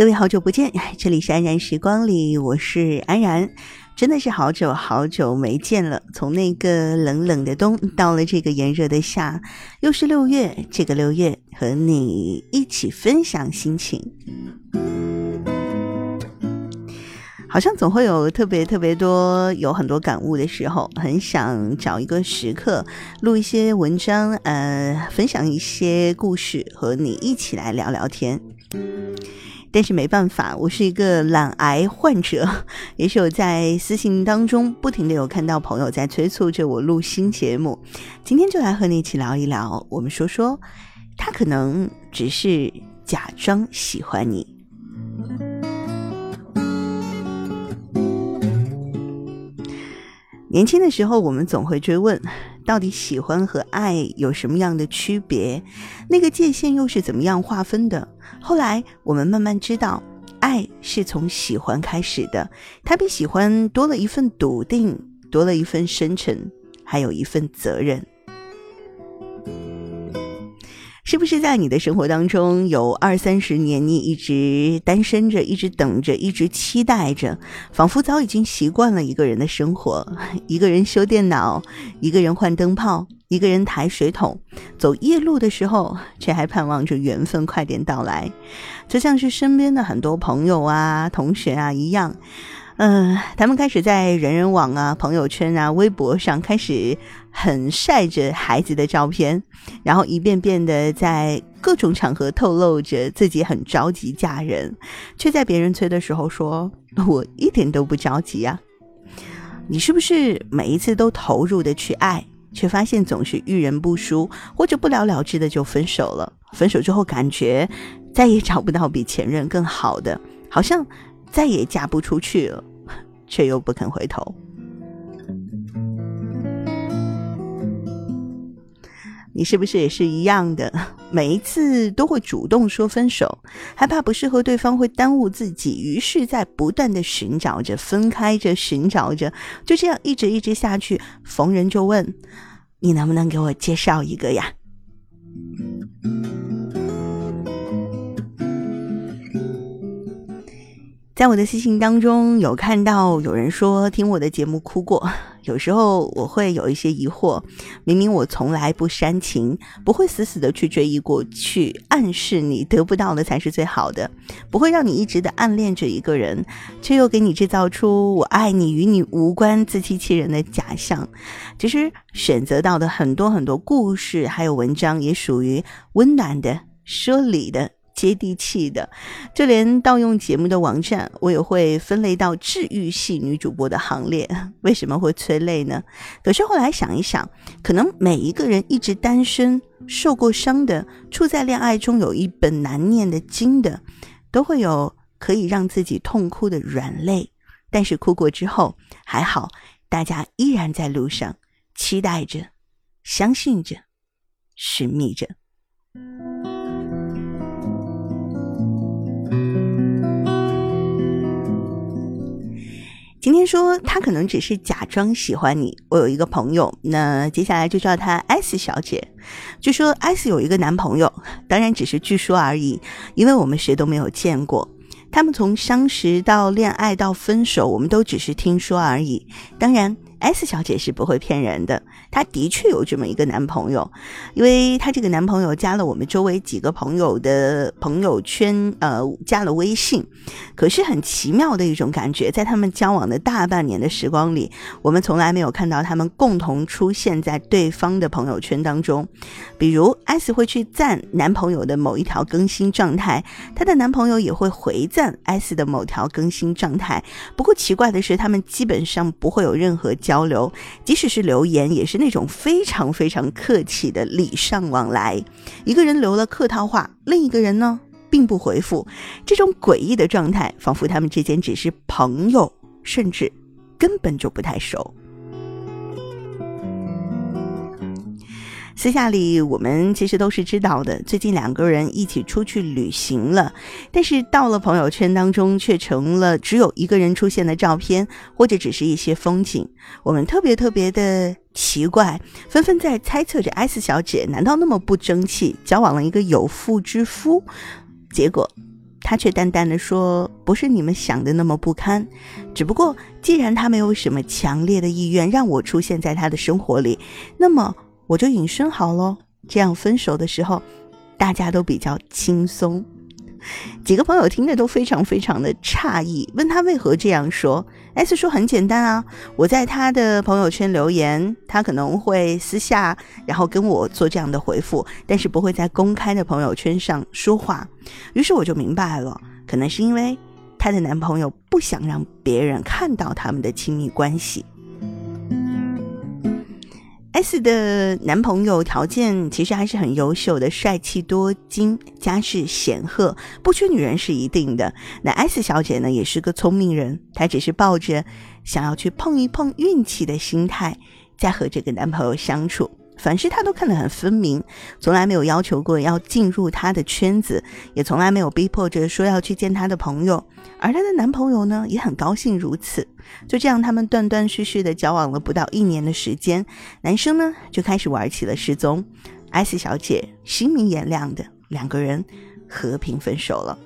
各位好久不见，这里是安然时光里，我是安然，真的是好久好久没见了。从那个冷冷的冬到了这个炎热的夏，又是六月，这个六月和你一起分享心情。好像总会有特别特别多有很多感悟的时候，很想找一个时刻录一些文章，呃，分享一些故事，和你一起来聊聊天。但是没办法，我是一个懒癌患者，也是有在私信当中不停的有看到朋友在催促着我录新节目。今天就来和你一起聊一聊，我们说说他可能只是假装喜欢你。年轻的时候，我们总会追问，到底喜欢和爱有什么样的区别？那个界限又是怎么样划分的？后来我们慢慢知道，爱是从喜欢开始的，它比喜欢多了一份笃定，多了一份深沉，还有一份责任。是不是在你的生活当中有二三十年，你一直单身着，一直等着，一直期待着，仿佛早已经习惯了一个人的生活，一个人修电脑，一个人换灯泡，一个人抬水桶，走夜路的时候，却还盼望着缘分快点到来，就像是身边的很多朋友啊、同学啊一样。嗯，他们开始在人人网啊、朋友圈啊、微博上开始很晒着孩子的照片，然后一遍遍的在各种场合透露着自己很着急嫁人，却在别人催的时候说：“我一点都不着急啊。”你是不是每一次都投入的去爱，却发现总是遇人不淑，或者不了了之的就分手了？分手之后感觉再也找不到比前任更好的，好像再也嫁不出去了。却又不肯回头，你是不是也是一样的？每一次都会主动说分手，害怕不适合对方会耽误自己，于是，在不断的寻找着、分开着、寻找着，就这样一直一直下去。逢人就问：“你能不能给我介绍一个呀？”在我的私信当中，有看到有人说听我的节目哭过。有时候我会有一些疑惑，明明我从来不煽情，不会死死的去追忆过去，暗示你得不到的才是最好的，不会让你一直的暗恋着一个人，却又给你制造出我爱你与你无关、自欺欺人的假象。其实选择到的很多很多故事，还有文章，也属于温暖的、说理的。接地气的，就连盗用节目的网站，我也会分类到治愈系女主播的行列。为什么会催泪呢？可是后来想一想，可能每一个人一直单身、受过伤的、处在恋爱中有一本难念的经的，都会有可以让自己痛哭的软肋。但是哭过之后，还好，大家依然在路上，期待着，相信着，寻觅着。今天说他可能只是假装喜欢你。我有一个朋友，那接下来就叫她 S 小姐。据说 S 有一个男朋友，当然只是据说而已，因为我们谁都没有见过。他们从相识到恋爱到分手，我们都只是听说而已。当然。S 小姐是不会骗人的，她的确有这么一个男朋友，因为她这个男朋友加了我们周围几个朋友的朋友圈，呃，加了微信。可是很奇妙的一种感觉，在他们交往的大半年的时光里，我们从来没有看到他们共同出现在对方的朋友圈当中。比如 S 会去赞男朋友的某一条更新状态，她的男朋友也会回赞 S 的某条更新状态。不过奇怪的是，他们基本上不会有任何。交交流，即使是留言，也是那种非常非常客气的礼尚往来。一个人留了客套话，另一个人呢并不回复，这种诡异的状态，仿佛他们之间只是朋友，甚至根本就不太熟。私下里，我们其实都是知道的。最近两个人一起出去旅行了，但是到了朋友圈当中，却成了只有一个人出现的照片，或者只是一些风景。我们特别特别的奇怪，纷纷在猜测着 S 小姐难道那么不争气，交往了一个有妇之夫？结果他却淡淡的说：“不是你们想的那么不堪，只不过既然他没有什么强烈的意愿让我出现在他的生活里，那么我就隐身好喽。这样分手的时候，大家都比较轻松。”几个朋友听着都非常非常的诧异，问他为何这样说。S 说：“很简单啊，我在他的朋友圈留言，他可能会私下然后跟我做这样的回复，但是不会在公开的朋友圈上说话。于是我就明白了，可能是因为她的男朋友不想让别人看到他们的亲密关系。” S 的男朋友条件其实还是很优秀的，帅气多金，家世显赫，不缺女人是一定的。那 S 小姐呢，也是个聪明人，她只是抱着想要去碰一碰运气的心态，在和这个男朋友相处。凡事她都看得很分明，从来没有要求过要进入他的圈子，也从来没有逼迫着说要去见他的朋友。而她的男朋友呢，也很高兴如此。就这样，他们断断续续的交往了不到一年的时间，男生呢就开始玩起了失踪。S 小姐心明眼亮的，两个人和平分手了。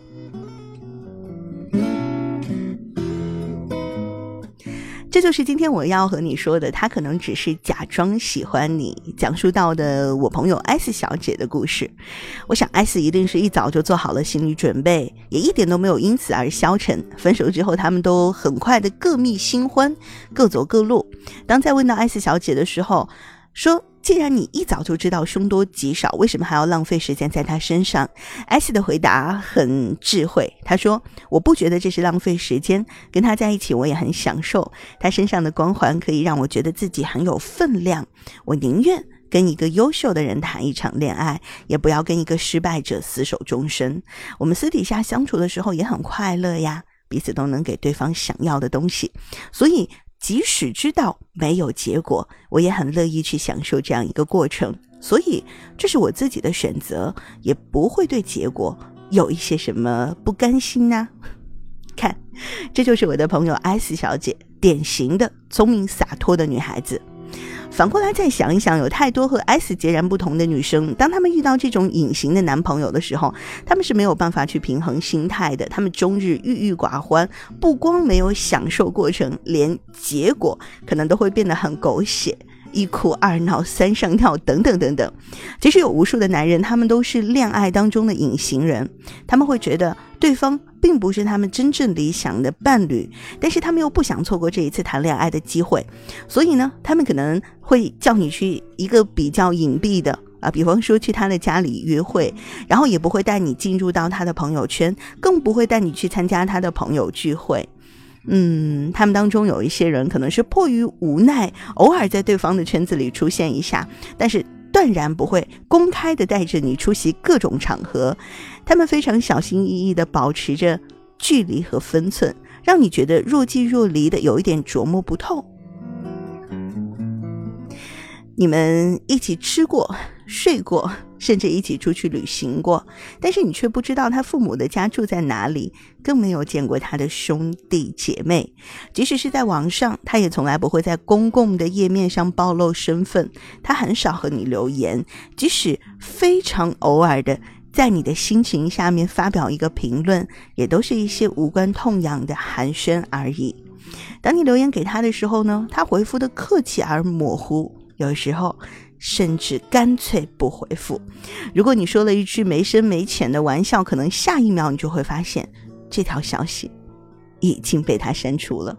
这就是今天我要和你说的，他可能只是假装喜欢你。讲述到的我朋友 S 小姐的故事，我想 S 一定是一早就做好了心理准备，也一点都没有因此而消沉。分手之后，他们都很快的各觅新欢，各走各路。当再问到 S 小姐的时候，说。既然你一早就知道凶多吉少，为什么还要浪费时间在他身上艾希的回答很智慧，他说：“我不觉得这是浪费时间，跟他在一起我也很享受，他身上的光环可以让我觉得自己很有分量。我宁愿跟一个优秀的人谈一场恋爱，也不要跟一个失败者厮守终身。我们私底下相处的时候也很快乐呀，彼此都能给对方想要的东西，所以。”即使知道没有结果，我也很乐意去享受这样一个过程。所以这是我自己的选择，也不会对结果有一些什么不甘心呐。看，这就是我的朋友 S 小姐，典型的聪明洒脱的女孩子。反过来再想一想，有太多和 S 截然不同的女生，当她们遇到这种隐形的男朋友的时候，她们是没有办法去平衡心态的。她们终日郁郁寡欢，不光没有享受过程，连结果可能都会变得很狗血。一哭二闹三上吊，等等等等。其实有无数的男人，他们都是恋爱当中的隐形人。他们会觉得对方并不是他们真正理想的伴侣，但是他们又不想错过这一次谈恋爱的机会，所以呢，他们可能会叫你去一个比较隐蔽的啊，比方说去他的家里约会，然后也不会带你进入到他的朋友圈，更不会带你去参加他的朋友聚会。嗯，他们当中有一些人可能是迫于无奈，偶尔在对方的圈子里出现一下，但是断然不会公开的带着你出席各种场合。他们非常小心翼翼的保持着距离和分寸，让你觉得若即若离的，有一点琢磨不透。你们一起吃过、睡过。甚至一起出去旅行过，但是你却不知道他父母的家住在哪里，更没有见过他的兄弟姐妹。即使是在网上，他也从来不会在公共的页面上暴露身份。他很少和你留言，即使非常偶尔的在你的心情下面发表一个评论，也都是一些无关痛痒的寒暄而已。当你留言给他的时候呢，他回复的客气而模糊，有时候。甚至干脆不回复。如果你说了一句没深没浅的玩笑，可能下一秒你就会发现这条消息已经被他删除了。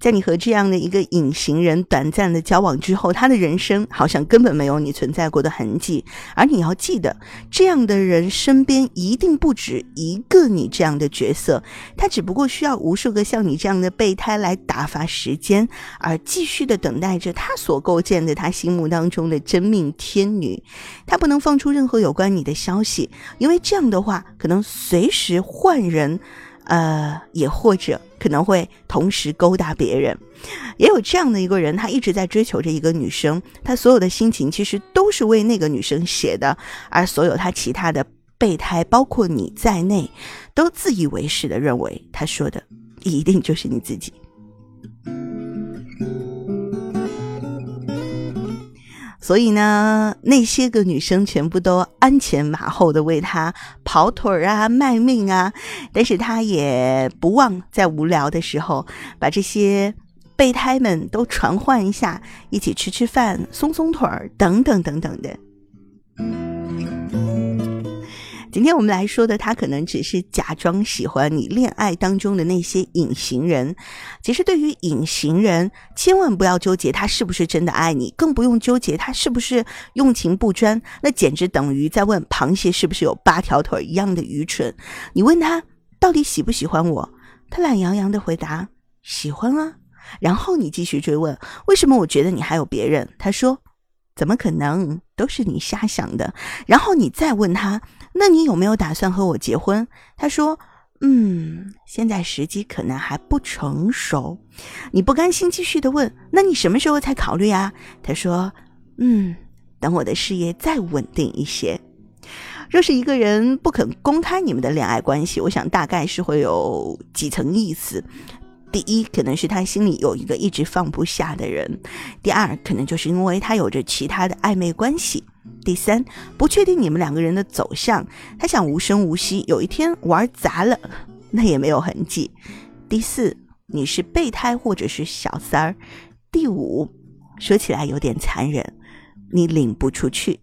在你和这样的一个隐形人短暂的交往之后，他的人生好像根本没有你存在过的痕迹。而你要记得，这样的人身边一定不止一个你这样的角色，他只不过需要无数个像你这样的备胎来打发时间，而继续的等待着他所构建的他心目当中的真命天女。他不能放出任何有关你的消息，因为这样的话，可能随时换人。呃，也或者可能会同时勾搭别人，也有这样的一个人，他一直在追求着一个女生，他所有的心情其实都是为那个女生写的，而所有他其他的备胎，包括你在内，都自以为是的认为他说的一定就是你自己。所以呢，那些个女生全部都鞍前马后的为他跑腿儿啊、卖命啊，但是他也不忘在无聊的时候把这些备胎们都传唤一下，一起吃吃饭、松松腿儿等等等等的。今天我们来说的，他可能只是假装喜欢你。恋爱当中的那些隐形人，其实对于隐形人，千万不要纠结他是不是真的爱你，更不用纠结他是不是用情不专。那简直等于在问螃蟹是不是有八条腿一样的愚蠢。你问他到底喜不喜欢我，他懒洋洋的回答喜欢啊。然后你继续追问为什么我觉得你还有别人，他说怎么可能，都是你瞎想的。然后你再问他。那你有没有打算和我结婚？他说：“嗯，现在时机可能还不成熟。”你不甘心，继续的问：“那你什么时候才考虑啊？”他说：“嗯，等我的事业再稳定一些。”若是一个人不肯公开你们的恋爱关系，我想大概是会有几层意思。第一，可能是他心里有一个一直放不下的人；第二，可能就是因为他有着其他的暧昧关系。第三，不确定你们两个人的走向，他想无声无息，有一天玩砸了，那也没有痕迹。第四，你是备胎或者是小三儿。第五，说起来有点残忍，你领不出去。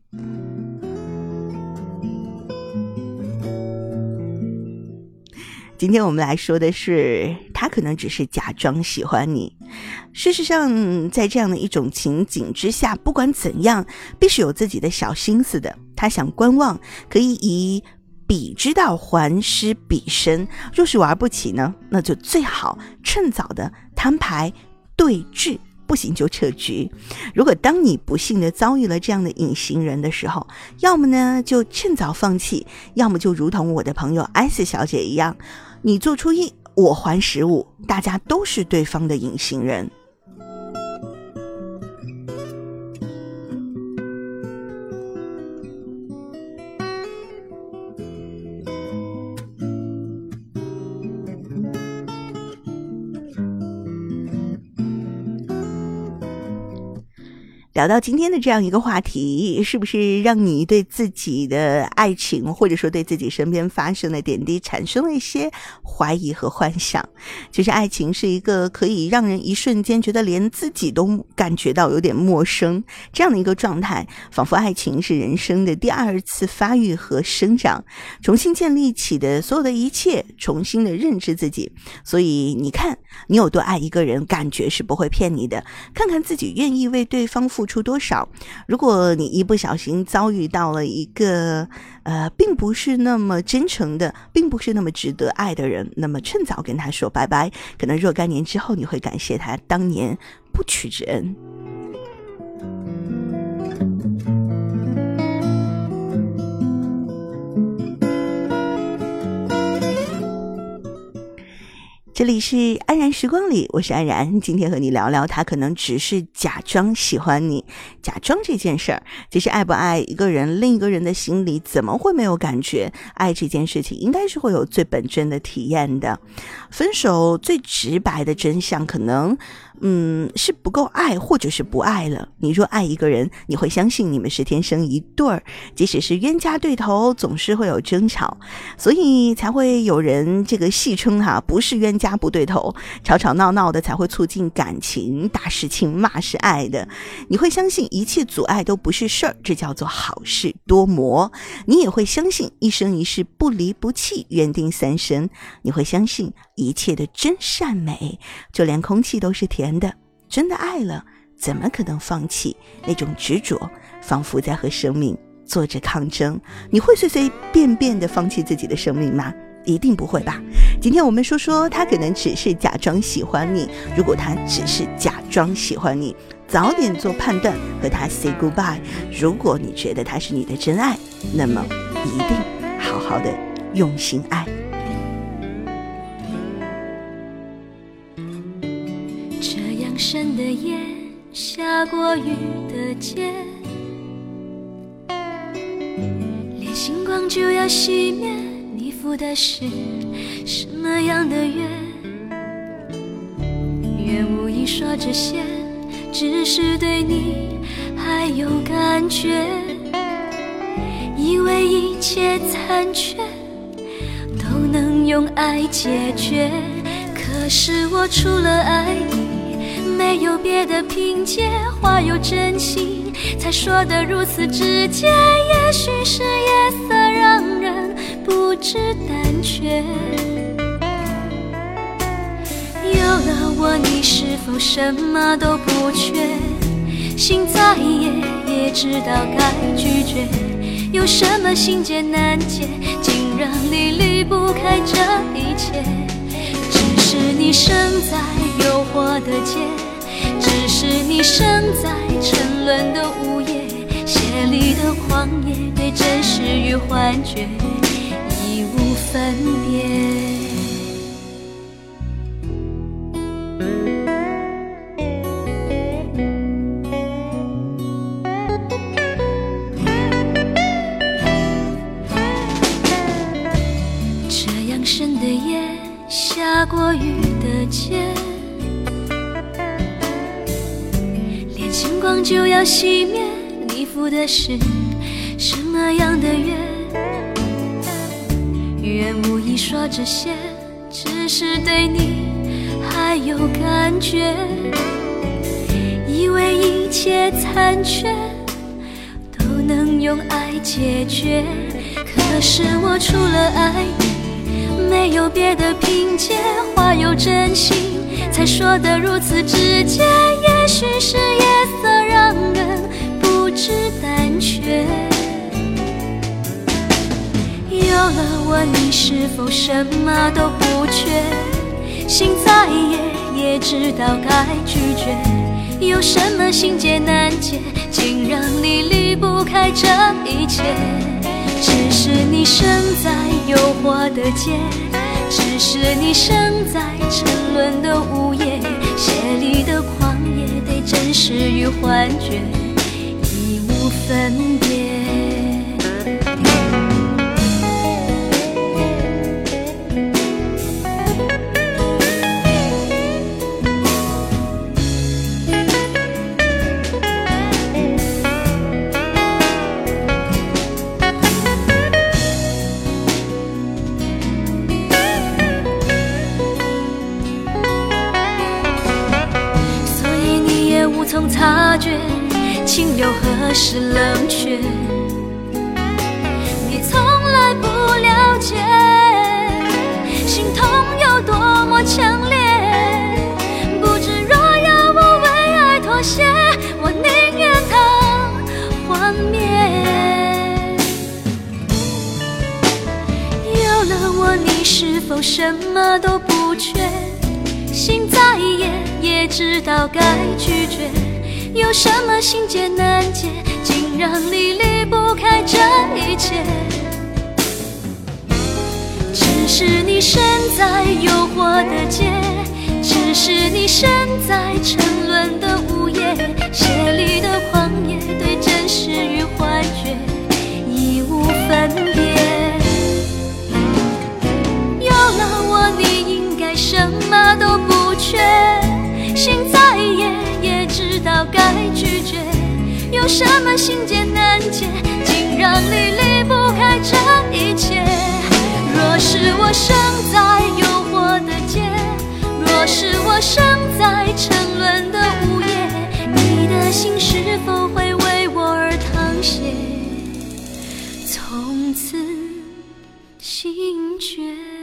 今天我们来说的是，他可能只是假装喜欢你。事实上，在这样的一种情景之下，不管怎样，必须有自己的小心思的。他想观望，可以以彼之道还施彼身。若是玩不起呢，那就最好趁早的摊牌对峙。不行就撤局。如果当你不幸的遭遇了这样的隐形人的时候，要么呢就趁早放弃，要么就如同我的朋友艾斯小姐一样，你做出一，我还十五，大家都是对方的隐形人。聊到今天的这样一个话题，是不是让你对自己的爱情，或者说对自己身边发生的点滴，产生了一些怀疑和幻想？其实，爱情是一个可以让人一瞬间觉得连自己都感觉到有点陌生这样的一个状态，仿佛爱情是人生的第二次发育和生长，重新建立起的所有的一切，重新的认知自己。所以，你看，你有多爱一个人，感觉是不会骗你的。看看自己愿意为对方付。出多少？如果你一不小心遭遇到了一个呃，并不是那么真诚的，并不是那么值得爱的人，那么趁早跟他说拜拜。可能若干年之后，你会感谢他当年不娶之恩。这里是安然时光里，我是安然。今天和你聊聊，他可能只是假装喜欢你，假装这件事儿。其实爱不爱一个人，另一个人的心里怎么会没有感觉？爱这件事情，应该是会有最本真的体验的。分手最直白的真相，可能。嗯，是不够爱，或者是不爱了。你若爱一个人，你会相信你们是天生一对儿，即使是冤家对头，总是会有争吵，所以才会有人这个戏称哈，不是冤家不对头，吵吵闹闹的才会促进感情，打是情，骂是爱的。你会相信一切阻碍都不是事儿，这叫做好事多磨。你也会相信一生一世不离不弃，缘定三生。你会相信一切的真善美，就连空气都是甜。的真的爱了，怎么可能放弃？那种执着，仿佛在和生命做着抗争。你会随随便便的放弃自己的生命吗？一定不会吧。今天我们说说，他可能只是假装喜欢你。如果他只是假装喜欢你，早点做判断，和他 say goodbye。如果你觉得他是你的真爱，那么一定好好的用心爱。的夜，下过雨的街，连星光就要熄灭。你赴的是什么样的约？愿无意说这些，只是对你还有感觉，以为一切残缺都能用爱解决。可是我除了爱你，没有别的凭借，话有真心才说得如此直接。也许是夜色让人不知胆怯。有了我，你是否什么都不缺？心再野，也知道该拒绝。有什么心结难解，竟让你离不开这一切？只是你生你生在沉沦的午夜，血里的狂野，对真实与幻觉已无分别。这样深的夜下过雨的街，就要熄灭。你赴的是什么样的约？愿无意说这些，只是对你还有感觉。以为一切残缺都能用爱解决，可是我除了爱你。没有别的凭借，话有真心才说得如此直接。也许是夜色了我，你是否什么都不缺？心再野，也知道该拒绝。有什么心结难解，竟让你离不开这一切？只是你生在诱惑的街，只是你生在沉沦的午夜，血里的狂野，对真实与幻觉已无分别。否什么都不缺？心再野，也知道该拒绝。有什么心结难解，竟让你离不开这一切？只是你身在诱惑的街，只是你身在沉沦的午夜，血里的狂野，对真实与幻觉已无分别。什么都不缺，心再野也。知道该拒绝，有什么心结难解，竟让你离不开这一切？若是我生在诱惑的街，若是我生在沉沦的午夜，你的心是否会为我而淌血？从此心绝。